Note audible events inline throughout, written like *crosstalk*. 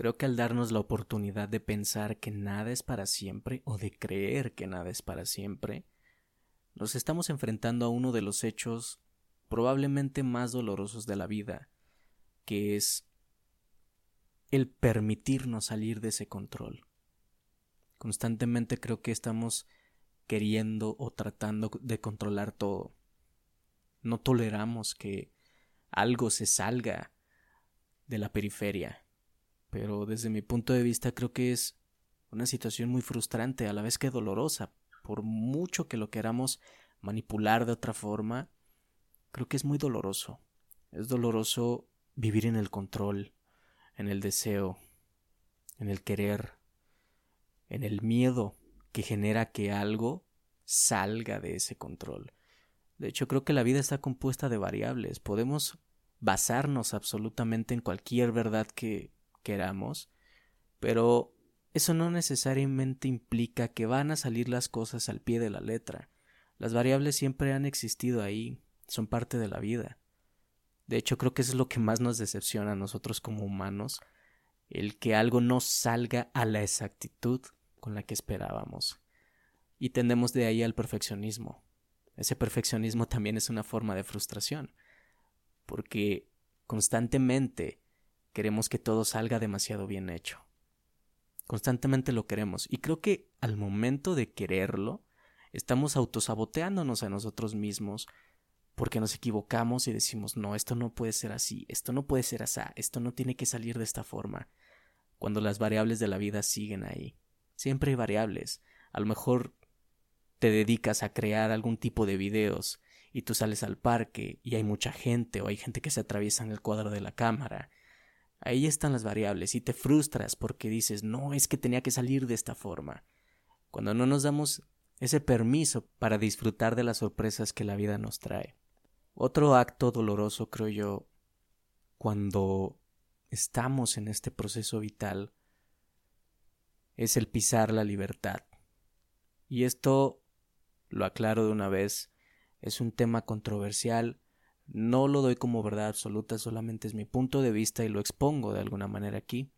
Creo que al darnos la oportunidad de pensar que nada es para siempre o de creer que nada es para siempre, nos estamos enfrentando a uno de los hechos probablemente más dolorosos de la vida, que es el permitirnos salir de ese control. Constantemente creo que estamos queriendo o tratando de controlar todo. No toleramos que algo se salga de la periferia. Pero desde mi punto de vista creo que es una situación muy frustrante, a la vez que dolorosa. Por mucho que lo queramos manipular de otra forma, creo que es muy doloroso. Es doloroso vivir en el control, en el deseo, en el querer, en el miedo que genera que algo salga de ese control. De hecho, creo que la vida está compuesta de variables. Podemos basarnos absolutamente en cualquier verdad que queramos, pero eso no necesariamente implica que van a salir las cosas al pie de la letra. Las variables siempre han existido ahí, son parte de la vida. De hecho, creo que eso es lo que más nos decepciona a nosotros como humanos, el que algo no salga a la exactitud con la que esperábamos. Y tendemos de ahí al perfeccionismo. Ese perfeccionismo también es una forma de frustración, porque constantemente queremos que todo salga demasiado bien hecho. Constantemente lo queremos, y creo que al momento de quererlo, estamos autosaboteándonos a nosotros mismos porque nos equivocamos y decimos, no, esto no puede ser así, esto no puede ser así, esto no tiene que salir de esta forma, cuando las variables de la vida siguen ahí. Siempre hay variables. A lo mejor te dedicas a crear algún tipo de videos y tú sales al parque y hay mucha gente o hay gente que se atraviesa en el cuadro de la cámara. Ahí están las variables y te frustras porque dices, no, es que tenía que salir de esta forma. Cuando no nos damos ese permiso para disfrutar de las sorpresas que la vida nos trae. Otro acto doloroso, creo yo, cuando estamos en este proceso vital, es el pisar la libertad. Y esto, lo aclaro de una vez, es un tema controversial, no lo doy como verdad absoluta, solamente es mi punto de vista y lo expongo de alguna manera aquí.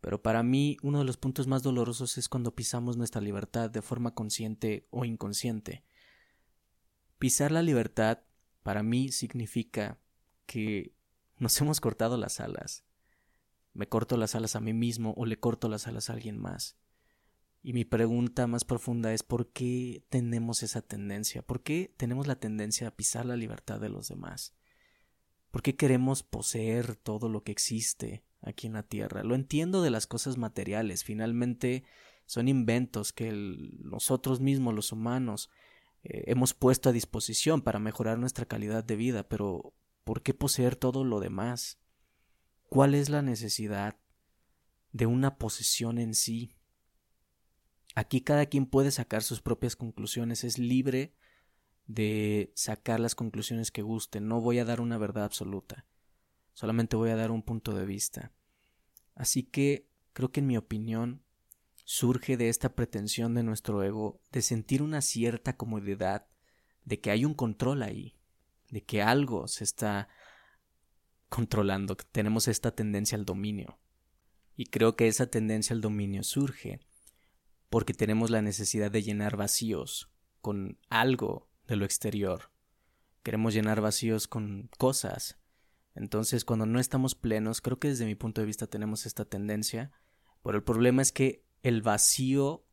Pero para mí uno de los puntos más dolorosos es cuando pisamos nuestra libertad de forma consciente o inconsciente. Pisar la libertad para mí significa que nos *laughs* hemos cortado las alas. Me corto las alas a mí mismo o le corto las alas a alguien más. Y mi pregunta más profunda es ¿por qué tenemos esa tendencia? ¿Por qué tenemos la tendencia a pisar la libertad de los demás? ¿Por qué queremos poseer todo lo que existe aquí en la Tierra? Lo entiendo de las cosas materiales, finalmente son inventos que nosotros mismos, los humanos, eh, hemos puesto a disposición para mejorar nuestra calidad de vida, pero ¿por qué poseer todo lo demás? ¿Cuál es la necesidad de una posesión en sí? Aquí cada quien puede sacar sus propias conclusiones, es libre de sacar las conclusiones que guste, no voy a dar una verdad absoluta, solamente voy a dar un punto de vista. Así que creo que en mi opinión surge de esta pretensión de nuestro ego de sentir una cierta comodidad, de que hay un control ahí, de que algo se está controlando, que tenemos esta tendencia al dominio. Y creo que esa tendencia al dominio surge porque tenemos la necesidad de llenar vacíos con algo de lo exterior. Queremos llenar vacíos con cosas. Entonces, cuando no estamos plenos, creo que desde mi punto de vista tenemos esta tendencia, pero el problema es que el vacío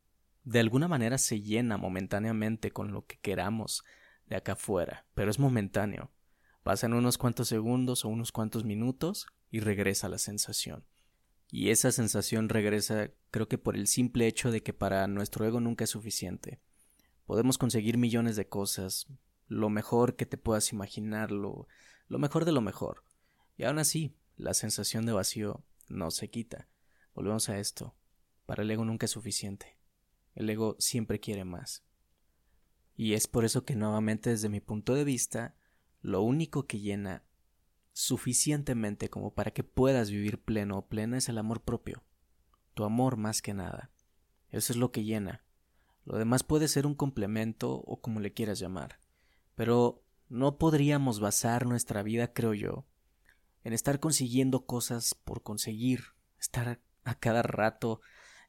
de alguna manera se llena momentáneamente con lo que queramos de acá afuera, pero es momentáneo. Pasan unos cuantos segundos o unos cuantos minutos y regresa la sensación. Y esa sensación regresa creo que por el simple hecho de que para nuestro ego nunca es suficiente. Podemos conseguir millones de cosas, lo mejor que te puedas imaginar, lo, lo mejor de lo mejor. Y aún así, la sensación de vacío no se quita. Volvemos a esto. Para el ego nunca es suficiente. El ego siempre quiere más. Y es por eso que nuevamente desde mi punto de vista, lo único que llena suficientemente como para que puedas vivir pleno o plena es el amor propio. Tu amor más que nada. Eso es lo que llena. Lo demás puede ser un complemento o como le quieras llamar. Pero no podríamos basar nuestra vida, creo yo, en estar consiguiendo cosas por conseguir, estar a cada rato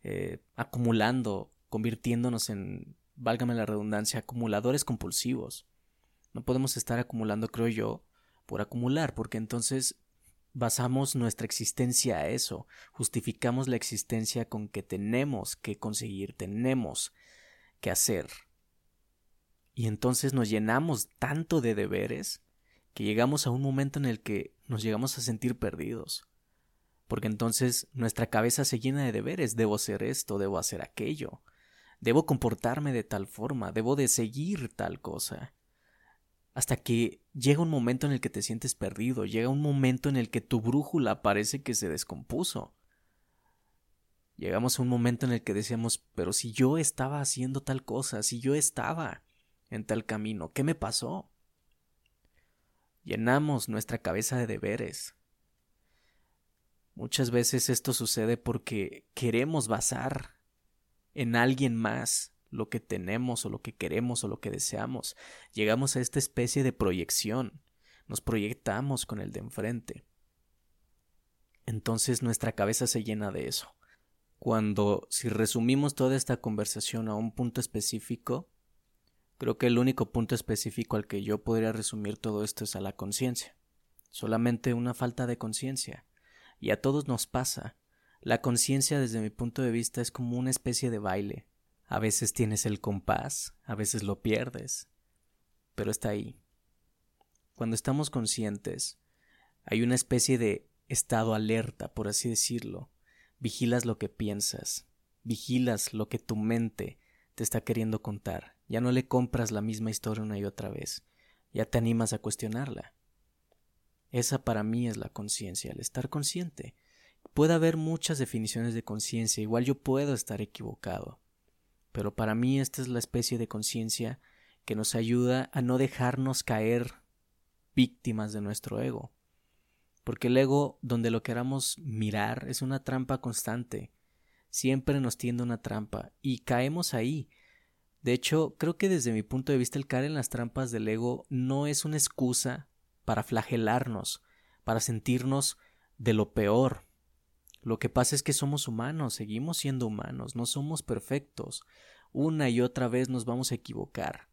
eh, acumulando, convirtiéndonos en, válgame la redundancia, acumuladores compulsivos. No podemos estar acumulando, creo yo, por acumular, porque entonces basamos nuestra existencia a eso, justificamos la existencia con que tenemos que conseguir, tenemos que hacer. Y entonces nos llenamos tanto de deberes que llegamos a un momento en el que nos llegamos a sentir perdidos. Porque entonces nuestra cabeza se llena de deberes, debo hacer esto, debo hacer aquello, debo comportarme de tal forma, debo de seguir tal cosa hasta que llega un momento en el que te sientes perdido, llega un momento en el que tu brújula parece que se descompuso. Llegamos a un momento en el que decíamos, pero si yo estaba haciendo tal cosa, si yo estaba en tal camino, ¿qué me pasó? Llenamos nuestra cabeza de deberes. Muchas veces esto sucede porque queremos basar en alguien más lo que tenemos o lo que queremos o lo que deseamos. Llegamos a esta especie de proyección. Nos proyectamos con el de enfrente. Entonces nuestra cabeza se llena de eso. Cuando, si resumimos toda esta conversación a un punto específico, creo que el único punto específico al que yo podría resumir todo esto es a la conciencia. Solamente una falta de conciencia. Y a todos nos pasa. La conciencia desde mi punto de vista es como una especie de baile, a veces tienes el compás, a veces lo pierdes, pero está ahí. Cuando estamos conscientes, hay una especie de estado alerta, por así decirlo. Vigilas lo que piensas, vigilas lo que tu mente te está queriendo contar. Ya no le compras la misma historia una y otra vez, ya te animas a cuestionarla. Esa para mí es la conciencia, el estar consciente. Puede haber muchas definiciones de conciencia, igual yo puedo estar equivocado pero para mí esta es la especie de conciencia que nos ayuda a no dejarnos caer víctimas de nuestro ego. Porque el ego, donde lo queramos mirar, es una trampa constante. Siempre nos tiende una trampa y caemos ahí. De hecho, creo que desde mi punto de vista el caer en las trampas del ego no es una excusa para flagelarnos, para sentirnos de lo peor, lo que pasa es que somos humanos, seguimos siendo humanos, no somos perfectos. Una y otra vez nos vamos a equivocar.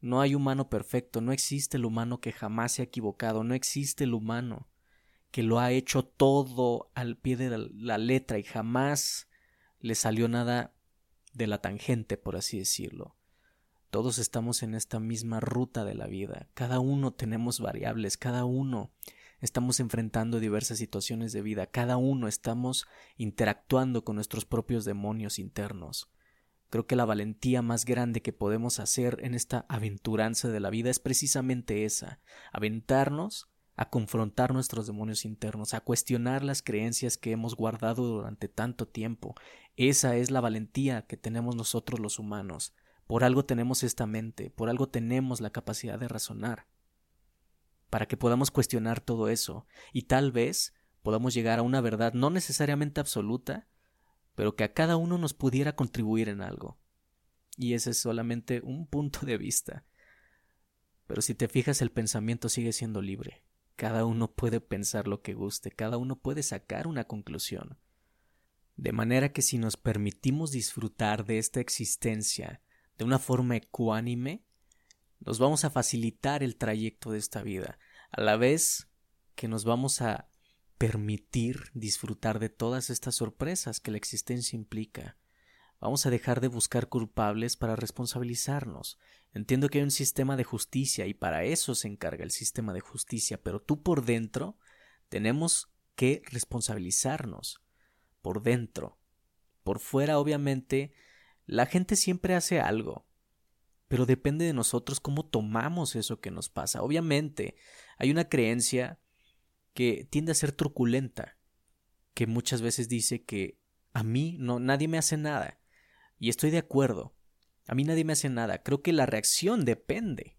No hay humano perfecto, no existe el humano que jamás se ha equivocado, no existe el humano que lo ha hecho todo al pie de la letra y jamás le salió nada de la tangente, por así decirlo. Todos estamos en esta misma ruta de la vida, cada uno tenemos variables, cada uno estamos enfrentando diversas situaciones de vida, cada uno estamos interactuando con nuestros propios demonios internos. Creo que la valentía más grande que podemos hacer en esta aventuranza de la vida es precisamente esa, aventarnos a confrontar nuestros demonios internos, a cuestionar las creencias que hemos guardado durante tanto tiempo. Esa es la valentía que tenemos nosotros los humanos. Por algo tenemos esta mente, por algo tenemos la capacidad de razonar para que podamos cuestionar todo eso y tal vez podamos llegar a una verdad no necesariamente absoluta, pero que a cada uno nos pudiera contribuir en algo. Y ese es solamente un punto de vista. Pero si te fijas el pensamiento sigue siendo libre. Cada uno puede pensar lo que guste, cada uno puede sacar una conclusión. De manera que si nos permitimos disfrutar de esta existencia de una forma ecuánime, nos vamos a facilitar el trayecto de esta vida, a la vez que nos vamos a permitir disfrutar de todas estas sorpresas que la existencia implica. Vamos a dejar de buscar culpables para responsabilizarnos. Entiendo que hay un sistema de justicia y para eso se encarga el sistema de justicia, pero tú por dentro tenemos que responsabilizarnos. Por dentro. Por fuera, obviamente, la gente siempre hace algo pero depende de nosotros cómo tomamos eso que nos pasa. Obviamente, hay una creencia que tiende a ser truculenta, que muchas veces dice que a mí no nadie me hace nada. Y estoy de acuerdo. A mí nadie me hace nada. Creo que la reacción depende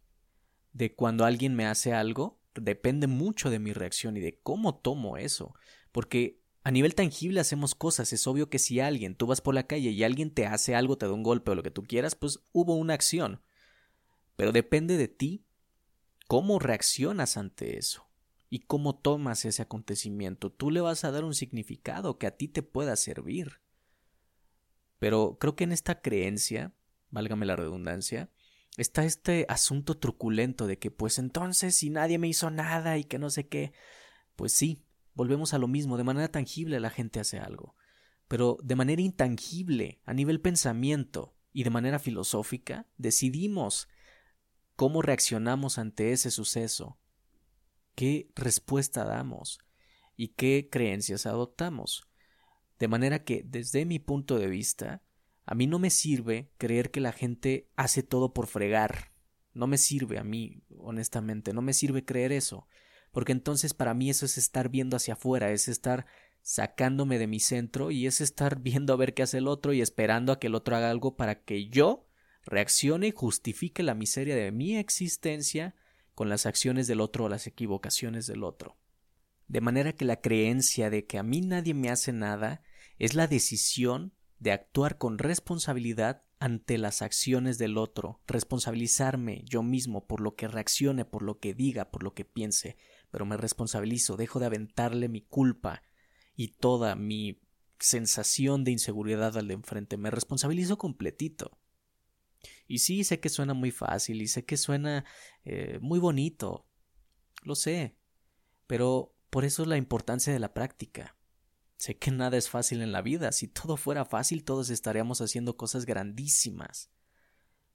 de cuando alguien me hace algo, depende mucho de mi reacción y de cómo tomo eso, porque a nivel tangible hacemos cosas. Es obvio que si alguien, tú vas por la calle y alguien te hace algo, te da un golpe o lo que tú quieras, pues hubo una acción. Pero depende de ti cómo reaccionas ante eso. y cómo tomas ese acontecimiento. Tú le vas a dar un significado que a ti te pueda servir. Pero creo que en esta creencia, válgame la redundancia, está este asunto truculento de que pues entonces si nadie me hizo nada y que no sé qué, pues sí, volvemos a lo mismo, de manera tangible la gente hace algo, pero de manera intangible, a nivel pensamiento y de manera filosófica, decidimos cómo reaccionamos ante ese suceso, qué respuesta damos y qué creencias adoptamos. De manera que, desde mi punto de vista, a mí no me sirve creer que la gente hace todo por fregar. No me sirve a mí, honestamente, no me sirve creer eso, porque entonces para mí eso es estar viendo hacia afuera, es estar sacándome de mi centro y es estar *laughs* viendo a ver qué hace el otro y esperando a que el otro haga algo para que yo reaccione y justifique la miseria de mi existencia con las acciones del otro o las equivocaciones del otro. De manera que la creencia de que a mí nadie me hace nada es la decisión de actuar con responsabilidad ante las acciones del otro, responsabilizarme yo mismo por lo que reaccione, por lo que diga, por lo que piense, pero me responsabilizo, dejo de aventarle mi culpa y toda mi sensación de inseguridad al de enfrente, me responsabilizo completito. Y sí, sé que suena muy fácil y sé que suena eh, muy bonito. Lo sé. Pero por eso es la importancia de la práctica. Sé que nada es fácil en la vida. Si todo fuera fácil, todos estaríamos haciendo cosas grandísimas.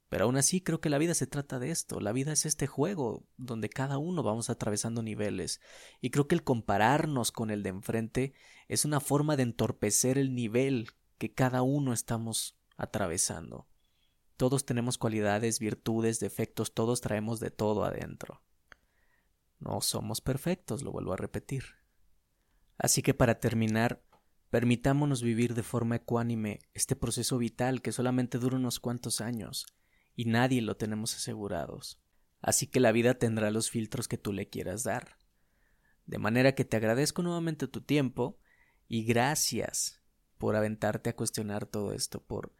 Pero aún así creo que la vida se trata de esto. La vida es este juego donde cada uno vamos atravesando niveles. Y creo que el compararnos con el de enfrente es una forma de entorpecer el nivel que cada uno estamos atravesando. Todos tenemos cualidades, virtudes, defectos, todos traemos de todo adentro. No somos perfectos, lo vuelvo a repetir. Así que para terminar, permitámonos vivir de forma ecuánime este proceso vital que solamente dura unos cuantos años, y nadie lo tenemos asegurados. Así que la vida tendrá los filtros que tú le quieras dar. De manera que te agradezco nuevamente tu tiempo y gracias por aventarte a cuestionar todo esto, por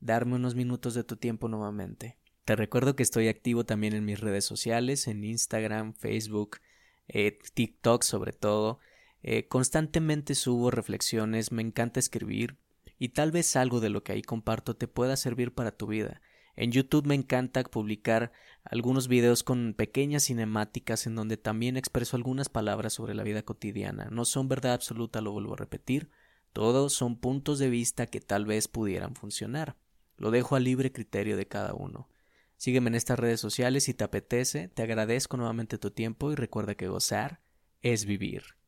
darme unos minutos de tu tiempo nuevamente. Te recuerdo que estoy activo también en mis redes sociales, en Instagram, Facebook, eh, TikTok sobre todo. Eh, constantemente subo reflexiones, me encanta escribir y tal vez algo de lo que ahí comparto te pueda servir para tu vida. En YouTube me encanta publicar algunos videos con pequeñas cinemáticas en donde también expreso algunas palabras sobre la vida cotidiana. No son verdad absoluta, lo vuelvo a repetir. Todos son puntos de vista que tal vez pudieran funcionar. Lo dejo a libre criterio de cada uno. Sígueme en estas redes sociales si te apetece, te agradezco nuevamente tu tiempo y recuerda que gozar es vivir.